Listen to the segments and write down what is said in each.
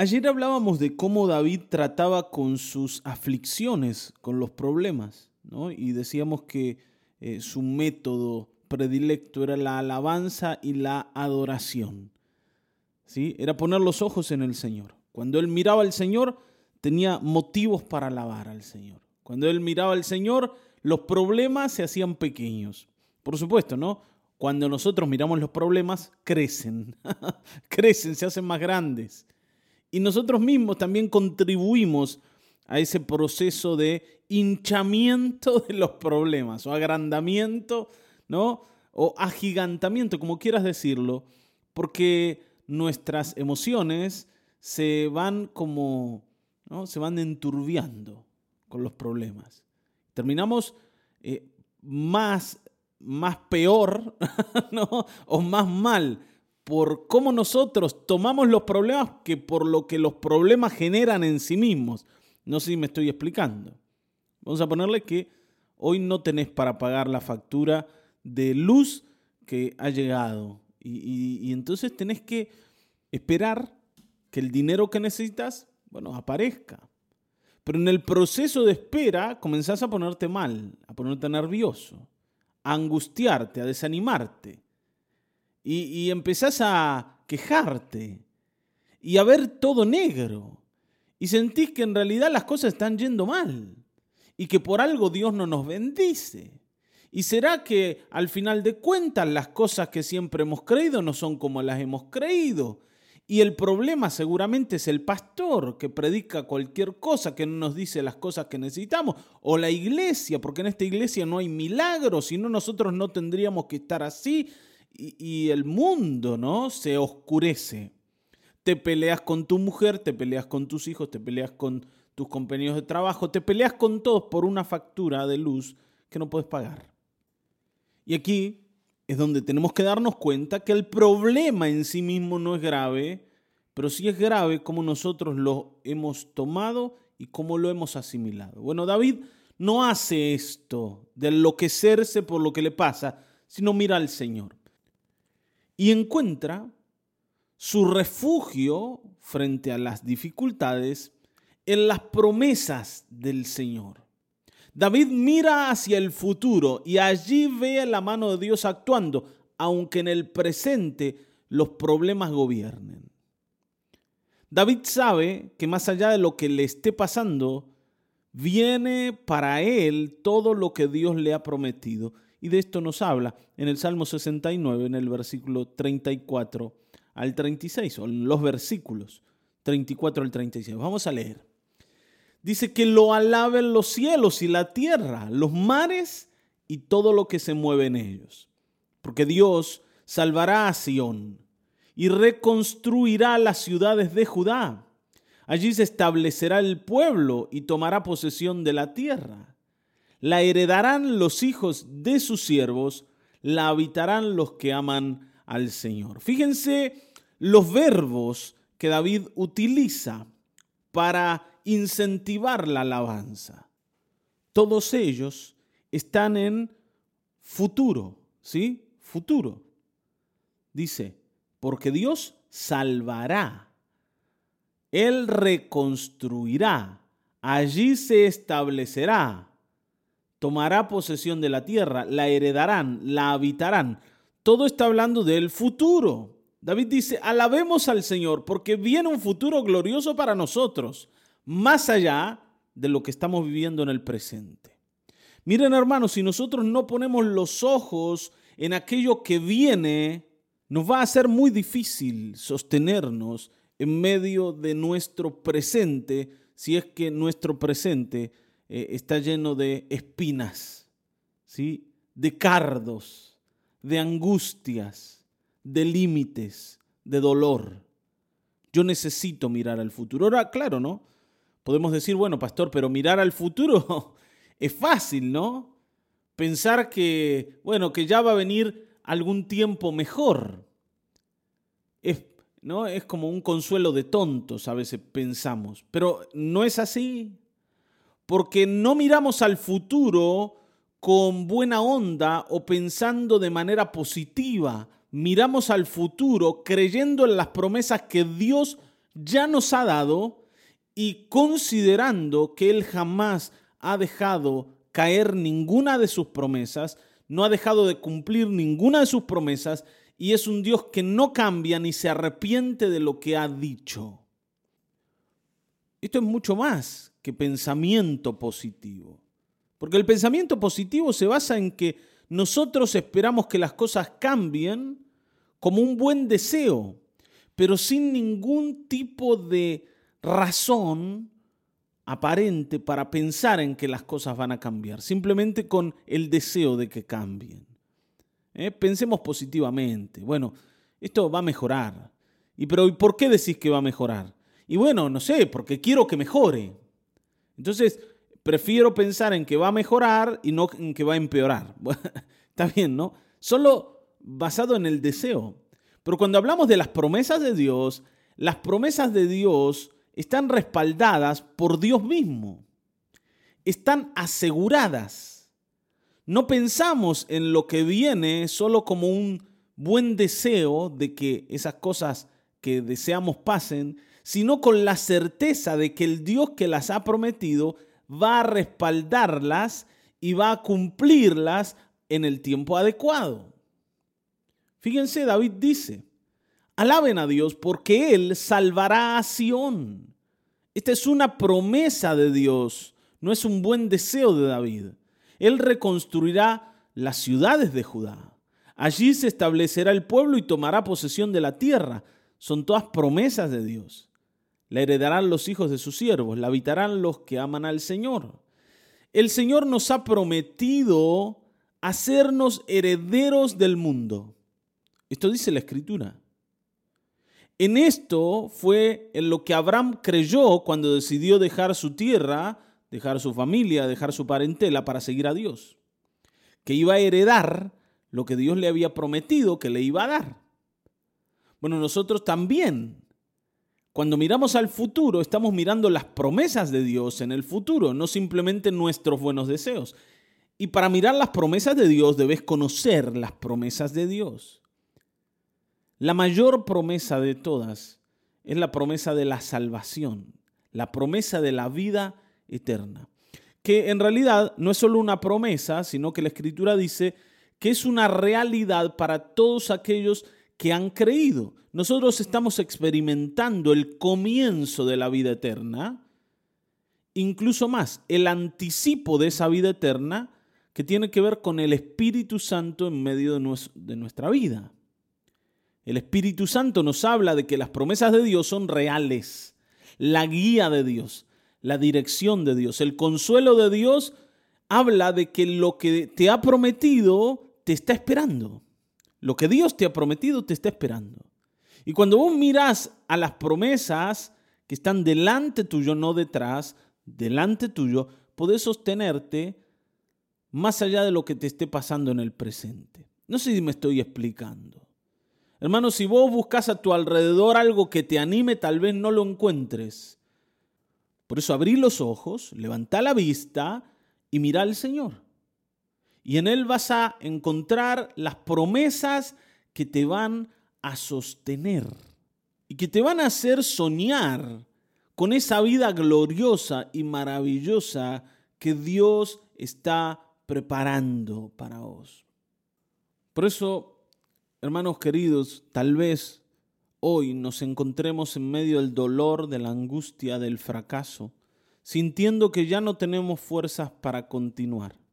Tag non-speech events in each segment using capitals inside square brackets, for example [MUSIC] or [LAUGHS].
Ayer hablábamos de cómo David trataba con sus aflicciones, con los problemas, ¿no? y decíamos que eh, su método predilecto era la alabanza y la adoración. ¿sí? Era poner los ojos en el Señor. Cuando él miraba al Señor, tenía motivos para alabar al Señor. Cuando él miraba al Señor, los problemas se hacían pequeños. Por supuesto, ¿no? Cuando nosotros miramos los problemas, crecen, [LAUGHS] crecen, se hacen más grandes. Y nosotros mismos también contribuimos a ese proceso de hinchamiento de los problemas o agrandamiento, ¿no? O agigantamiento, como quieras decirlo, porque nuestras emociones se van como, ¿no? Se van enturbiando con los problemas. Terminamos eh, más, más peor, [LAUGHS] ¿no? O más mal por cómo nosotros tomamos los problemas que por lo que los problemas generan en sí mismos. No sé si me estoy explicando. Vamos a ponerle que hoy no tenés para pagar la factura de luz que ha llegado. Y, entonces tenés que esperar que el dinero que necesitas, bueno, aparezca. Pero en el proceso de espera comenzás a ponerte mal, a ponerte nervioso, a angustiarte, a desanimarte y, empezás a quejarte y a ver todo negro y sentís que en realidad las cosas están yendo mal y que por algo Dios no nos bendice. ¿Y será que al final de cuentas las cosas que siempre hemos creído no son como las hemos creído? Y el problema seguramente es el pastor que predica cualquier cosa, que no nos dice las cosas que necesitamos, o la iglesia, porque en esta iglesia no hay milagros, si no nosotros no tendríamos que estar así y, el mundo, ¿no? Se oscurece. Te peleas con tu mujer, te peleas con tus hijos, te peleas con tus compañeros de trabajo, te peleas con todos por una factura de luz que no puedes pagar. Y aquí es donde tenemos que darnos cuenta que el problema en sí mismo no es grave, pero sí es grave como nosotros lo hemos tomado y cómo lo hemos asimilado. Bueno, David no hace esto de enloquecerse por lo que le pasa, sino mira al Señor y encuentra su refugio frente a las dificultades en las promesas del Señor. David mira hacia el futuro y allí ve la mano de Dios actuando, aunque en el presente los problemas gobiernen. David sabe que más allá de lo que le esté pasando, viene para él todo lo que Dios le ha prometido y de esto nos habla en el Salmo 69, en el versículo 34 al 36, o en los versículos 34 al 36. Vamos a leer. Dice que lo alaben los cielos y la tierra, los mares y todo lo que se mueve en ellos. Porque Dios salvará a Sión y reconstruirá las ciudades de Judá. Allí se establecerá el pueblo y tomará posesión de la tierra. La heredarán los hijos de sus siervos, la habitarán los que aman al Señor. Fíjense los verbos que David utiliza para incentivar la alabanza. Todos ellos están en futuro, ¿sí? Futuro. Dice, porque Dios salvará, Él reconstruirá, allí se establecerá tomará posesión de la tierra, la heredarán, la habitarán. Todo está hablando del futuro. David dice, alabemos al Señor porque viene un futuro glorioso para nosotros, más allá de lo que estamos viviendo en el presente. Miren hermanos, si nosotros no ponemos los ojos en aquello que viene, nos va a ser muy difícil sostenernos en medio de nuestro presente, si es que nuestro presente eh, está lleno de espinas, ¿sí? de cardos, de angustias, de límites, de dolor. Yo necesito mirar al futuro. Ahora, claro, ¿no? Podemos decir, bueno, pastor, pero mirar al futuro [LAUGHS] es fácil, ¿no? Pensar que, bueno, que ya va a venir algún tiempo mejor. Es, ¿no? es como un consuelo de tontos, a veces pensamos. Pero no es así porque no miramos al futuro con buena onda o pensando de manera positiva. Miramos al futuro creyendo en las promesas que Dios ya nos ha dado y considerando que Él jamás ha dejado caer ninguna de sus promesas, no ha dejado de cumplir ninguna de sus promesas y es un Dios que no cambia ni se arrepiente de lo que ha dicho. Esto es mucho más pensamiento positivo. Porque el pensamiento positivo se basa en que nosotros esperamos que las cosas cambien como un buen deseo, pero sin ningún tipo de razón aparente para pensar en que las cosas van a cambiar, simplemente con el deseo de que cambien. ¿Eh? Pensemos positivamente. Bueno, esto va a mejorar. ¿Y pero por qué decís que va a mejorar? Y bueno, no sé, porque quiero que mejore. Entonces, prefiero pensar en que va a mejorar y no en que va a empeorar. [LAUGHS] Está bien, ¿no? Solo basado en el deseo. Pero cuando hablamos de las promesas de Dios, las promesas de Dios están respaldadas por Dios mismo. Están aseguradas. No pensamos en lo que viene solo como un buen deseo de que esas cosas que deseamos pasen, sino con la certeza de que el Dios que las ha prometido va a respaldarlas y va a cumplirlas en el tiempo adecuado. Fíjense, David dice, alaben a Dios porque Él salvará a Sión. Esta es una promesa de Dios, no es un buen deseo de David. Él reconstruirá las ciudades de Judá. Allí se establecerá el pueblo y tomará posesión de la tierra. Son todas promesas de Dios. La heredarán los hijos de sus siervos, la habitarán los que aman al Señor. El Señor nos ha prometido hacernos herederos del mundo. Esto dice la Escritura. En esto fue en lo que Abraham creyó cuando decidió dejar su tierra, dejar su familia, dejar su parentela para seguir a Dios. Que iba a heredar lo que Dios le había prometido que le iba a dar. Bueno, nosotros también, cuando miramos al futuro, estamos mirando las promesas de Dios en el futuro, no simplemente nuestros buenos deseos. Y para mirar las promesas de Dios debes conocer las promesas de Dios. La mayor promesa de todas es la promesa de la salvación, la promesa de la vida eterna, que en realidad no es solo una promesa, sino que la escritura dice que es una realidad para todos aquellos que han creído. Nosotros estamos experimentando el comienzo de la vida eterna, incluso más, el anticipo de esa vida eterna que tiene que ver con el Espíritu Santo en medio de, nuestra vida. El Espíritu Santo nos habla de que las promesas de Dios son reales, la guía de Dios, la dirección de Dios, el consuelo de Dios habla de que lo que te ha prometido te está esperando. Lo que Dios te ha prometido te está esperando. Y cuando vos miras a las promesas que están delante tuyo, no detrás, delante tuyo, podés sostenerte más allá de lo que te esté pasando en el presente. No sé si me estoy explicando. Hermano, si vos buscas a tu alrededor algo que te anime, tal vez no lo encuentres. Por eso abrí los ojos, levanta la vista y mira al Señor. Y en Él vas a encontrar las promesas que te van a sostener y que te van a hacer soñar con esa vida gloriosa y maravillosa que Dios está preparando para vos. Por eso Hermanos queridos, tal vez hoy nos encontremos en medio del dolor, de la angustia, del fracaso, sintiendo que ya no tenemos fuerzas para continuar.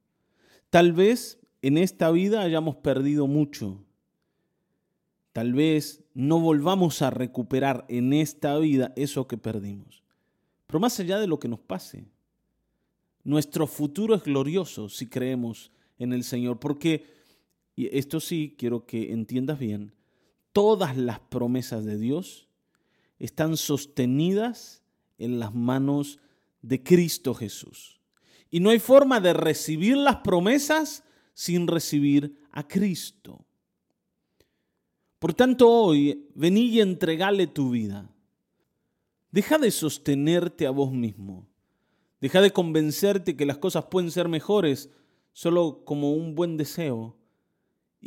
Tal vez en esta vida hayamos perdido mucho. Tal vez no volvamos a recuperar en esta vida eso que perdimos. Pero más allá de lo que nos pase, nuestro futuro es glorioso si creemos en el Señor, porque y esto sí quiero que entiendas bien, todas las promesas de Dios están sostenidas en las manos de Cristo Jesús. Y no hay forma de recibir las promesas sin recibir a Cristo. Por tanto, hoy vení y entregale tu vida. Deja de sostenerte a vos mismo. Deja de convencerte que las cosas pueden ser mejores solo como un buen deseo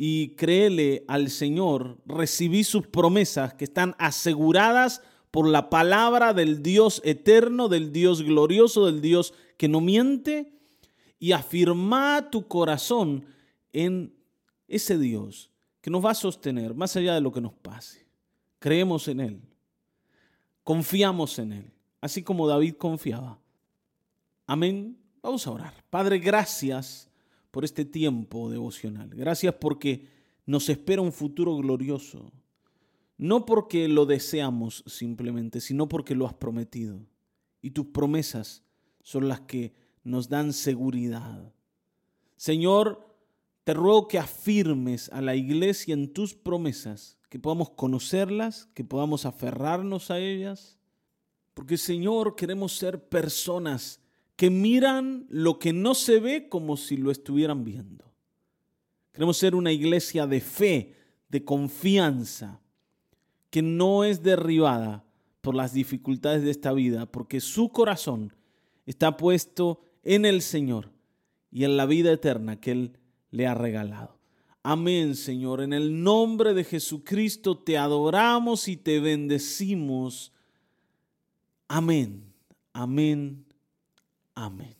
y créele al Señor, recibí sus promesas que están aseguradas por la palabra del Dios eterno, del Dios glorioso, del Dios que no miente, y afirma tu corazón en ese Dios que nos va a sostener más allá de lo que nos pase. Creemos en Él, confiamos en Él, así como David confiaba. Amén. Vamos a orar. Padre, gracias por este tiempo devocional. Gracias porque nos espera un futuro glorioso. No porque lo deseamos simplemente, sino porque lo has prometido. Y tus promesas son las que nos dan seguridad. Señor, te ruego que afirmes a la iglesia en tus promesas, que podamos conocerlas, que podamos aferrarnos a ellas, porque Señor, queremos ser personas que miran lo que no se ve como si lo estuvieran viendo. Queremos ser una iglesia de fe, de confianza, que no es derribada por las dificultades de esta vida, porque su corazón está puesto en el Señor y en la vida eterna que Él le ha regalado. Amén, Señor. En el nombre de Jesucristo te adoramos y te bendecimos. Amén, amén, amén.